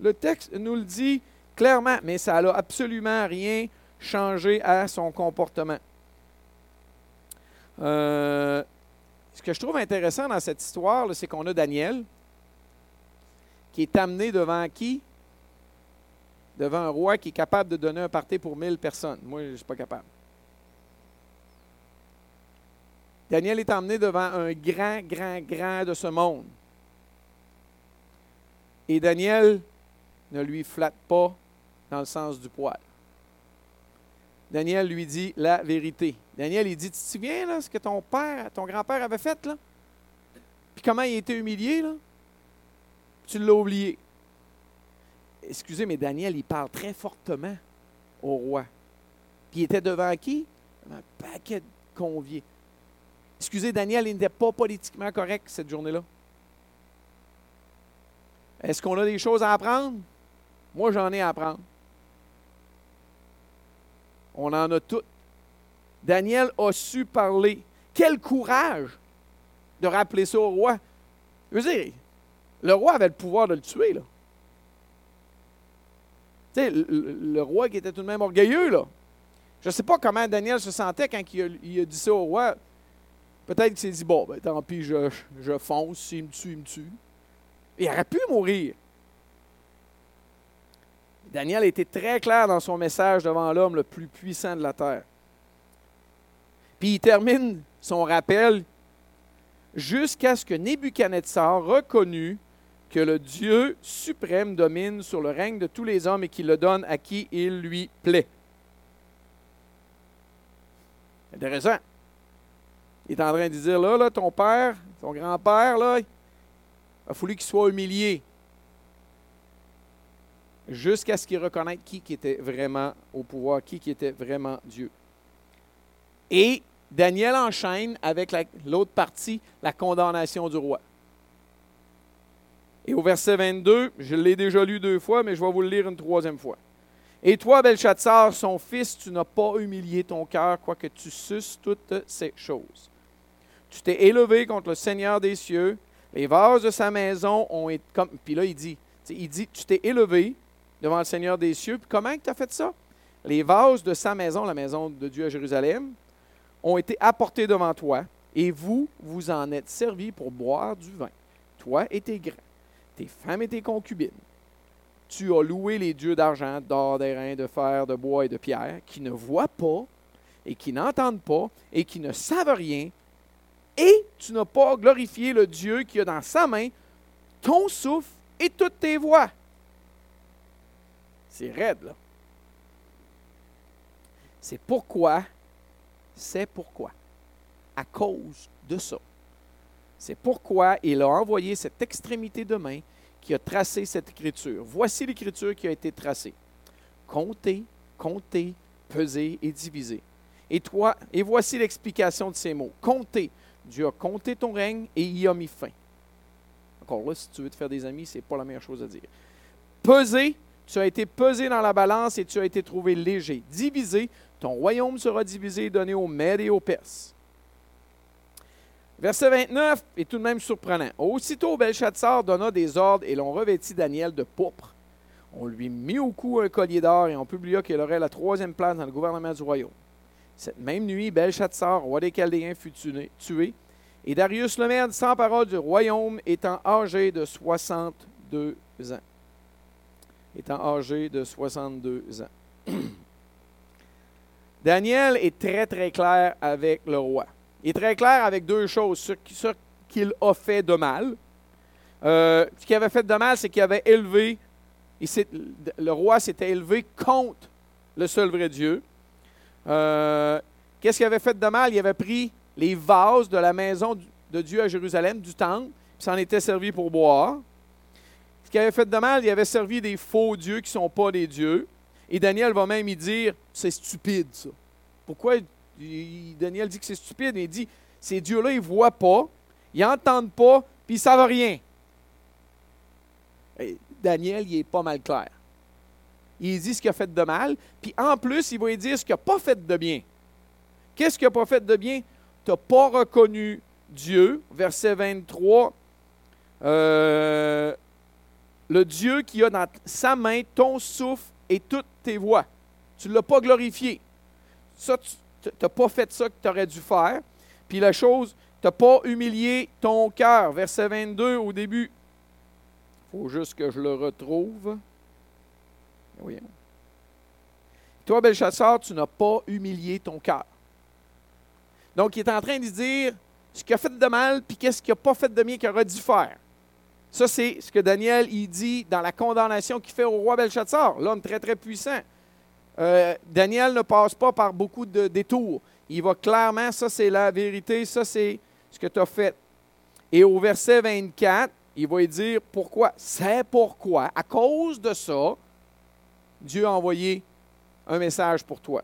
Le texte nous le dit clairement, mais ça n'a absolument rien changé à son comportement. Euh, ce que je trouve intéressant dans cette histoire, c'est qu'on a Daniel qui est amené devant qui? Devant un roi qui est capable de donner un parti pour mille personnes. Moi, je ne suis pas capable. Daniel est amené devant un grand, grand, grand de ce monde. Et Daniel ne lui flatte pas dans le sens du poil. Daniel lui dit la vérité. Daniel, il dit, tu te souviens là, ce que ton père, ton grand-père avait fait, là? Puis comment il a été humilié, là? Tu l'as oublié. Excusez, mais Daniel, il parle très fortement au roi. Puis il était devant qui? Un paquet de conviés. Excusez, Daniel, il n'était pas politiquement correct cette journée-là. Est-ce qu'on a des choses à apprendre? Moi, j'en ai à apprendre. On en a toutes. Daniel a su parler. Quel courage de rappeler ça au roi. Je veux dire, le roi avait le pouvoir de le tuer, là. Tu sais, le, roi qui était tout de même orgueilleux, là. Je ne sais pas comment Daniel se sentait quand il a, dit ça au roi. Peut-être qu'il s'est dit, bon, ben, tant pis, je, fonce, s'il me tue, il me tue. Il aurait pu mourir. Daniel été très clair dans son message devant l'homme le plus puissant de la terre. Puis il termine son rappel jusqu'à ce que Nebuchadnezzar reconnut que le Dieu suprême domine sur le règne de tous les hommes et qu'il le donne à qui il lui plaît. Intéressant. Il est en train de dire, là, là ton père, ton grand-père, là, il a fallu qu'il soit humilié jusqu'à ce qu'il reconnaisse qui, était vraiment au pouvoir, qui, qui était vraiment Dieu. Et Daniel enchaîne avec l'autre partie, la condamnation du roi. Et au verset 22, je l'ai déjà lu deux fois, mais je vais vous le lire une troisième fois. Et toi, Belshazzar, son fils, tu n'as pas humilié ton cœur, quoique tu suces toutes ces choses. Tu t'es élevé contre le Seigneur des cieux. Les vases de sa maison ont été comme. Puis là, il dit, il dit, tu t'es élevé devant le Seigneur des cieux. Puis comment tu as fait ça? Les vases de sa maison, la maison de Dieu à Jérusalem, ont été apportés devant toi, et vous, vous en êtes servis pour boire du vin, toi et tes grains, tes femmes et tes concubines. Tu as loué les dieux d'argent, d'or, d'airain, de fer, de bois et de pierre, qui ne voient pas, et qui n'entendent pas, et qui ne savent rien, et tu n'as pas glorifié le Dieu qui a dans sa main ton souffle et toutes tes voix. C'est raide, là. C'est pourquoi c'est pourquoi. À cause de ça. C'est pourquoi il a envoyé cette extrémité de main qui a tracé cette écriture. Voici l'écriture qui a été tracée. Comptez, comptez, peser et diviser. Et toi, et voici l'explication de ces mots. Comptez. Dieu a compté ton règne et y a mis fin. Encore là, si tu veux te faire des amis, ce n'est pas la meilleure chose à dire. Peser, tu as été pesé dans la balance et tu as été trouvé léger. Divisé, ton royaume sera divisé et donné aux Mèdes et aux Perses. Verset 29 est tout de même surprenant. Aussitôt, Belshazzar donna des ordres et l'on revêtit Daniel de pourpre. On lui mit au cou un collier d'or et on publia qu'il aurait la troisième place dans le gouvernement du royaume. Cette même nuit, Belshazzar, roi des Chaldéens, fut tué, et Darius le Mède, parole du royaume, étant âgé de 62 ans. Étant âgé de 62 ans. <clears throat> Daniel est très, très clair avec le roi. Il est très clair avec deux choses. Ce, qu'il a fait de mal. Euh, ce qu'il avait fait de mal, c'est qu'il avait élevé, le roi s'était élevé contre le seul vrai Dieu. Euh, qu'est-ce qu'il avait fait de mal? Il avait pris les vases de la maison de Dieu à Jérusalem, du temple, puis s'en était servi pour boire. Ce qu'il avait fait de mal, il avait servi des faux dieux qui ne sont pas des dieux. Et Daniel va même y dire c'est stupide, ça. Pourquoi? Daniel dit que c'est stupide? Il dit ces dieux-là, ils ne voient pas, ils n'entendent pas, puis ils ne savent rien. Daniel, il est pas mal clair. Il dit ce qu'il a fait de mal, puis en plus, il va lui dire ce qu'il n'a pas fait de bien. Qu'est-ce qu'il n'a pas fait de bien? Tu n'as pas reconnu Dieu, verset 23. Euh, le Dieu qui a dans sa main ton souffle et toutes tes voix. Tu ne l'as pas glorifié. Ça, tu n'as pas fait ça que tu aurais dû faire. Puis la chose, tu n'as pas humilié ton cœur. Verset 22 au début. Il faut juste que je le retrouve. Toi, Belchassar, tu n'as pas humilié ton cœur. Donc, il est en train de dire ce qu'il a fait de mal, puis qu'est-ce qu'il n'a pas fait de bien qu'il aurait dû faire. Ça, c'est ce que Daniel il dit dans la condamnation qu'il fait au roi Belshazzar, l'homme très, très puissant. Euh, Daniel ne passe pas par beaucoup de détours. Il va clairement, ça c'est la vérité, ça c'est ce que tu as fait. Et au verset 24, il va dire pourquoi. C'est pourquoi, à cause de ça, Dieu a envoyé un message pour toi.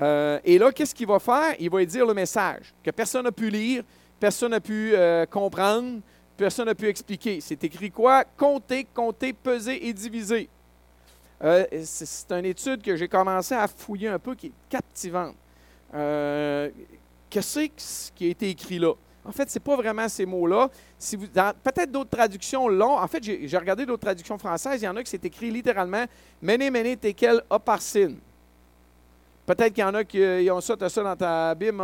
Euh, et là, qu'est-ce qu'il va faire? Il va dire le message que personne n'a pu lire, personne n'a pu euh, comprendre, personne n'a pu expliquer. C'est écrit quoi? Compter, compter, peser et diviser. Euh, c'est une étude que j'ai commencé à fouiller un peu qui est captivante. Qu'est-ce qui a été écrit là? En fait, ce n'est pas vraiment ces mots-là. Si peut-être d'autres traductions l'ont. En fait, j'ai regardé d'autres traductions françaises. Il y en a qui c'est écrit littéralement Mene, mene, tekel, oparsin. Peut-être qu'il y en a qui ont ça, as ça dans ta Bible.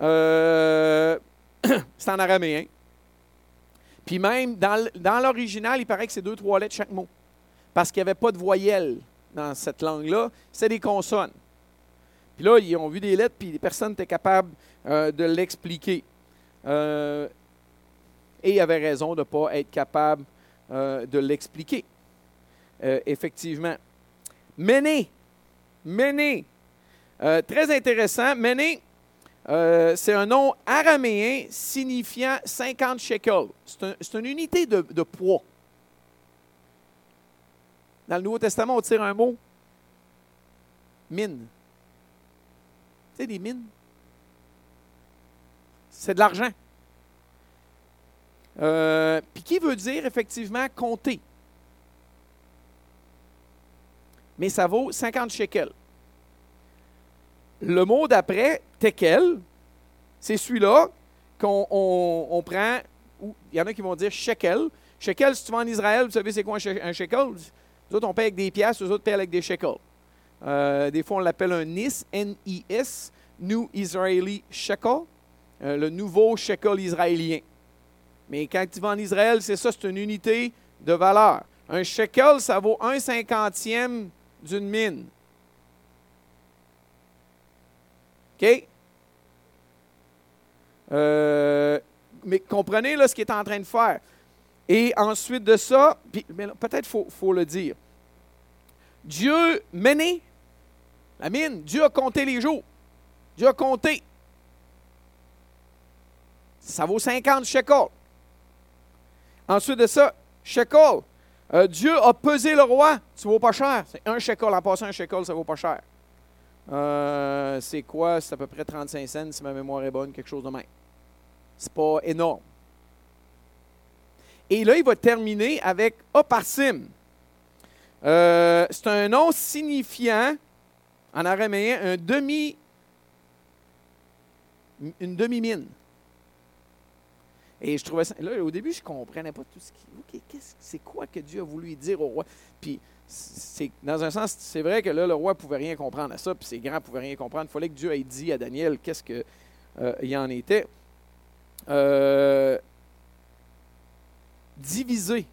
Euh, <coughs> c'est en araméen. Puis même, dans, dans l'original, il paraît que c'est deux, trois lettres chaque mot. Parce qu'il n'y avait pas de voyelles dans cette langue-là. C'est des consonnes. Puis là, ils ont vu des lettres, puis personne n'était capable euh, de l'expliquer. Euh, et il avait raison de ne pas être capable euh, de l'expliquer. effectivement. Méné. Méné. très intéressant. Méné, c'est un nom araméen signifiant 50 shekels. C'est une unité de, de poids. Dans le Nouveau Testament, on tire un mot mine. Tu sais, des mines? C'est de l'argent. Euh, puis qui veut dire effectivement compter? Mais ça vaut 50 shekels. Le mot d'après, tekel, c'est celui-là qu'on on, prend. Il y en a qui vont dire shekel. Shekel, si tu vas en Israël, vous savez c'est quoi un shekel? Nous autres, on paye avec des pièces, les autres paient avec des shekels. Euh, des fois, on l'appelle un NIS, N-I-S, New Israeli Shekel, euh, le nouveau shekel israélien. Mais quand tu vas en Israël, c'est ça, c'est une unité de valeur. Un shekel, ça vaut un cinquantième d'une mine. OK? Euh, mais comprenez là, ce qu'il est en train de faire. Et ensuite de ça, peut-être faut, faut le dire. Dieu menait la mine. Dieu a compté les jours. Dieu a compté. Ça vaut 50 shekels. Ensuite de ça, shekel. Euh, Dieu a pesé le roi. Ça vaut pas cher. C'est un shekel. En passant un shekel, ça vaut pas cher. Euh, c'est quoi? C'est à peu près 35 cents, si ma mémoire est bonne, quelque chose de même. C'est pas énorme. Et là, il va terminer avec Oparsim. Euh, c'est un nom signifiant, en araméen, un demi, une demi-mine. Et je trouvais ça. Là, au début, je ne comprenais pas tout ce qui. c'est quoi que Dieu a voulu dire au roi? Puis, c'est, dans un sens, c'est vrai que là, le roi ne pouvait rien comprendre à ça, puis ses grands ne pouvaient rien comprendre. Il fallait que Dieu ait dit à Daniel qu'est-ce qu'il euh, en était. Euh, divisé.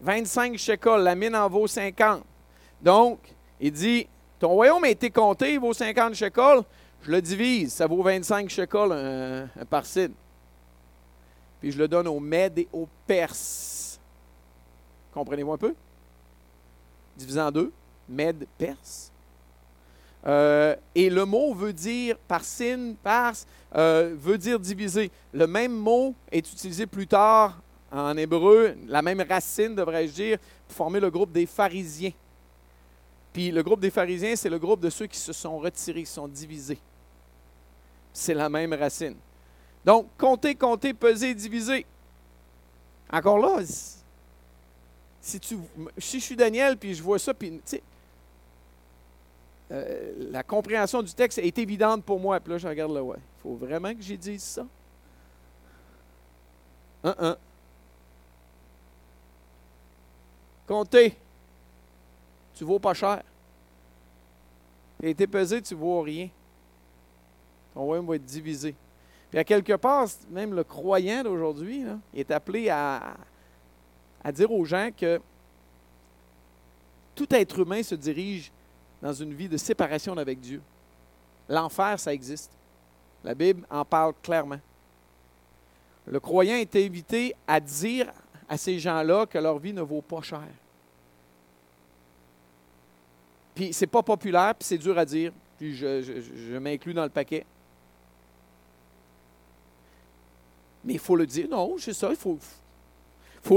25 shekels, la mine en vaut 50. Donc, il dit, ton royaume a été compté, il vaut 50 shekels, je le divise, ça vaut 25 shekels un, un. Puis je le donne aux Mèdes et aux Perses. Comprenez-vous un peu? Divisé en deux, Mèdes, Perses. Euh, et le mot veut dire parsine, pars, euh, veut dire diviser. Le même mot est utilisé plus tard en hébreu, la même racine, devrais-je dire, pour former le groupe des pharisiens. Puis le groupe des pharisiens, c'est le groupe de ceux qui se sont retirés, qui sont divisés. C'est la même racine. Donc, compter, compter, peser, diviser. Encore là, si, je suis Daniel, puis je vois ça, puis, euh, la compréhension du texte est évidente pour moi. Puis là, je regarde là, ouais. Il faut vraiment que j'ai dit ça. Un, un. Comptez. Tu vaux pas cher. Tu as été pesé, tu vaux rien. Ton royaume va être divisé. Puis à quelque part, même le croyant d'aujourd'hui est appelé à, dire aux gens que tout être humain se dirige dans une vie de séparation avec Dieu. L'enfer, ça existe. La Bible en parle clairement. Le croyant est invité à dire à ces gens-là que leur vie ne vaut pas cher. Puis c'est pas populaire, puis c'est dur à dire, puis je m'inclus dans le paquet. Mais il faut le dire. Non, c'est ça, il faut,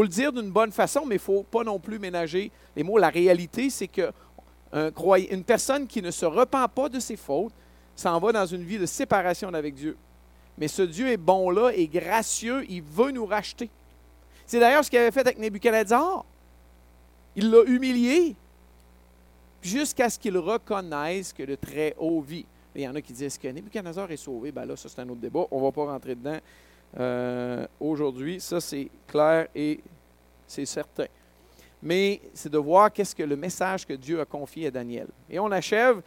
le dire d'une bonne façon, mais il ne faut pas non plus ménager les mots. La réalité, c'est que une personne qui ne se repent pas de ses fautes s'en va dans une vie de séparation avec Dieu. Mais ce Dieu est bon là, est gracieux, il veut nous racheter. C'est d'ailleurs ce qu'il avait fait avec Nebuchadnezzar. Il l'a humilié jusqu'à ce qu'il reconnaisse que le Très-Haut vit. Il y en a qui disent que Nebuchadnezzar est sauvé ben là, ça, c'est un autre débat. On ne va pas rentrer dedans euh, aujourd'hui. Ça, c'est clair et c'est certain mais c'est de voir qu'est-ce que le message que Dieu a confié à Daniel. Et on achève.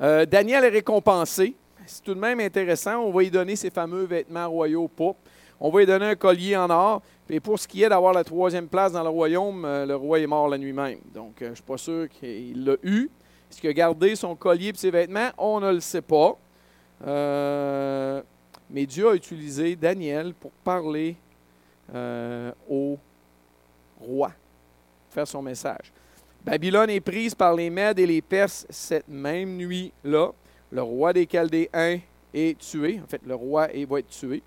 Euh, Daniel est récompensé. C'est tout de même intéressant. On va lui donner ses fameux vêtements royaux pourpres. on va lui donner un collier en or. Et pour ce qui est d'avoir la troisième place dans le royaume, euh, le roi est mort la nuit même. Donc, je ne suis pas sûr qu'il l'a eu. Est-ce qu'il a gardé son collier et ses vêtements? On ne le sait pas. Euh, mais Dieu a utilisé Daniel pour parler au roi, faire son message. Babylone est prise par les Mèdes et les Perses cette même nuit-là. Le roi des Chaldéens est tué. En fait, le roi va être tué.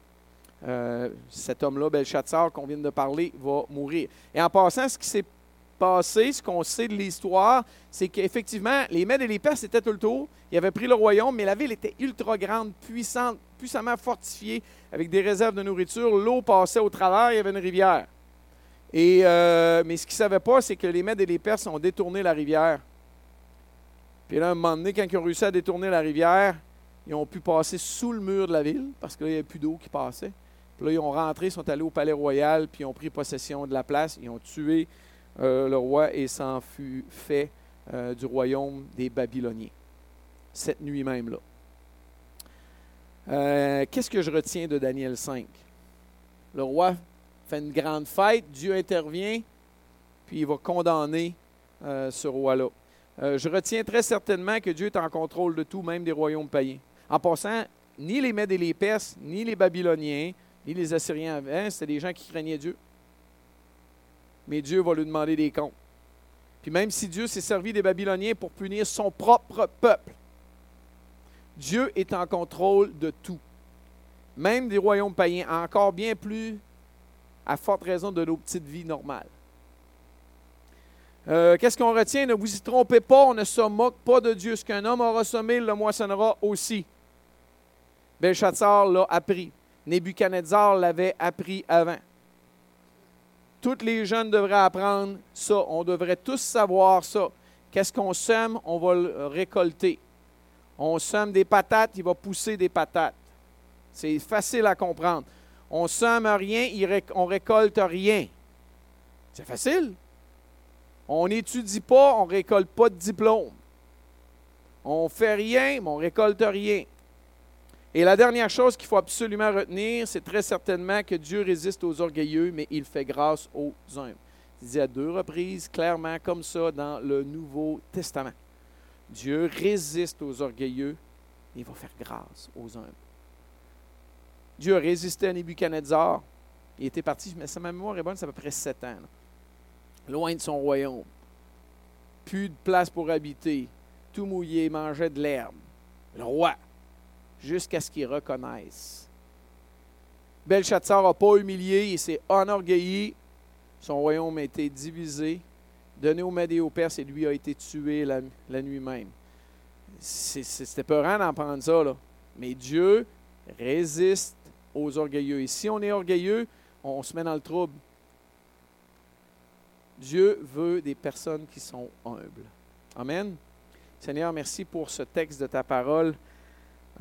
Euh, cet homme-là, Belshazzar, qu'on vient de parler, va mourir. Et en passant, ce qui s'est passé, ce qu'on sait de l'histoire, c'est qu'effectivement, les Mèdes et les Perses étaient tout le tour. Ils avaient pris le royaume, mais la ville était ultra grande, puissante, puissamment fortifiée, avec des réserves de nourriture. L'eau passait au travers, il y avait une rivière. Et, euh, mais ce qu'ils ne savaient pas, c'est que les Mèdes et les Perses ont détourné la rivière. Puis là, à un moment donné, quand ils ont réussi à détourner la rivière, ils ont pu passer sous le mur de la ville, parce qu'il n'y avait plus d'eau qui passait. Puis là, ils ont rentré, sont allés au palais royal, puis ils ont pris possession de la place. Ils ont tué euh, le roi et s'en fut fait euh, du royaume des Babyloniens. Cette nuit même là. Euh, qu'est-ce que je retiens de Daniel 5? Le roi fait une grande fête, Dieu intervient, puis il va condamner ce roi-là. je retiens très certainement que Dieu est en contrôle de tout, même des royaumes païens. En passant, ni les Mèdes et les Perses, ni les Babyloniens, ni les Assyriens avant, c'était des gens qui craignaient Dieu. Mais Dieu va lui demander des comptes. Puis même si Dieu s'est servi des Babyloniens pour punir son propre peuple, Dieu est en contrôle de tout. Même des royaumes païens, encore bien plus à forte raison de nos petites vies normales. Euh, qu'est-ce qu'on retient? Ne vous y trompez pas, on ne se moque pas de Dieu. Ce qu'un homme aura semé, le moissonnera aussi. Belshazzar l'a appris. Nebuchadnezzar l'avait appris avant. Toutes les jeunes devraient apprendre ça. On devrait tous savoir ça. Qu'est-ce qu'on sème? On va le récolter. On sème des patates, il va pousser des patates. C'est facile à comprendre. On sème rien, on récolte rien. C'est facile. On n'étudie pas, on ne récolte pas de diplôme. On fait rien, mais on récolte rien. Et la dernière chose qu'il faut absolument retenir, c'est très certainement que Dieu résiste aux orgueilleux, mais il fait grâce aux humbles. Il dit à deux reprises, clairement comme ça, dans le Nouveau Testament. Dieu résiste aux orgueilleux, et il va faire grâce aux humbles. Dieu a résisté à Nebuchadnezzar. Il était parti, mais sa mémoire est bonne, c'est à peu près sept ans. Loin de son royaume. Plus de place pour habiter. Tout mouillé, mangeait de l'herbe. Le roi jusqu'à ce qu'ils reconnaissent. Belshazzar n'a pas humilié, il s'est enorgueilli. Son royaume a été divisé, donné aux et aux et lui a été tué la, nuit même. C'était peurant d'en ça, là. Mais Dieu résiste aux orgueilleux. Et si on est orgueilleux, on se met dans le trouble. Dieu veut des personnes qui sont humbles. Amen. Seigneur, merci pour ce texte de ta parole.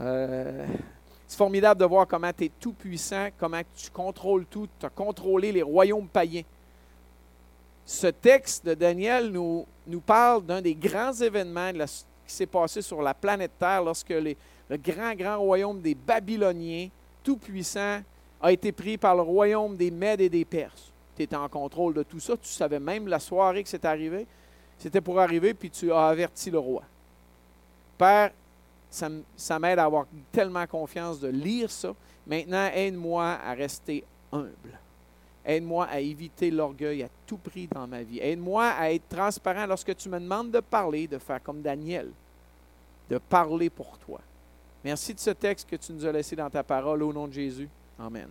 Euh, c'est formidable de voir comment tu es tout puissant, comment tu contrôles tout, tu as contrôlé les royaumes païens. Ce texte de Daniel nous, nous parle d'un des grands événements qui s'est passé sur la planète Terre lorsque le grand, grand royaume des Babyloniens, tout puissant, a été pris par le royaume des Mèdes et des Perses. Tu étais en contrôle de tout ça. Tu savais même la soirée que c'était arrivé. C'était pour arriver, puis tu as averti le roi. Père, ça, m'aide à avoir tellement confiance de lire ça. Maintenant, aide-moi à rester humble. Aide-moi à éviter l'orgueil à tout prix dans ma vie. Aide-moi à être transparent lorsque tu me demandes de parler, de faire comme Daniel, de parler pour toi. Merci de ce texte que tu nous as laissé dans ta parole au nom de Jésus. Amen.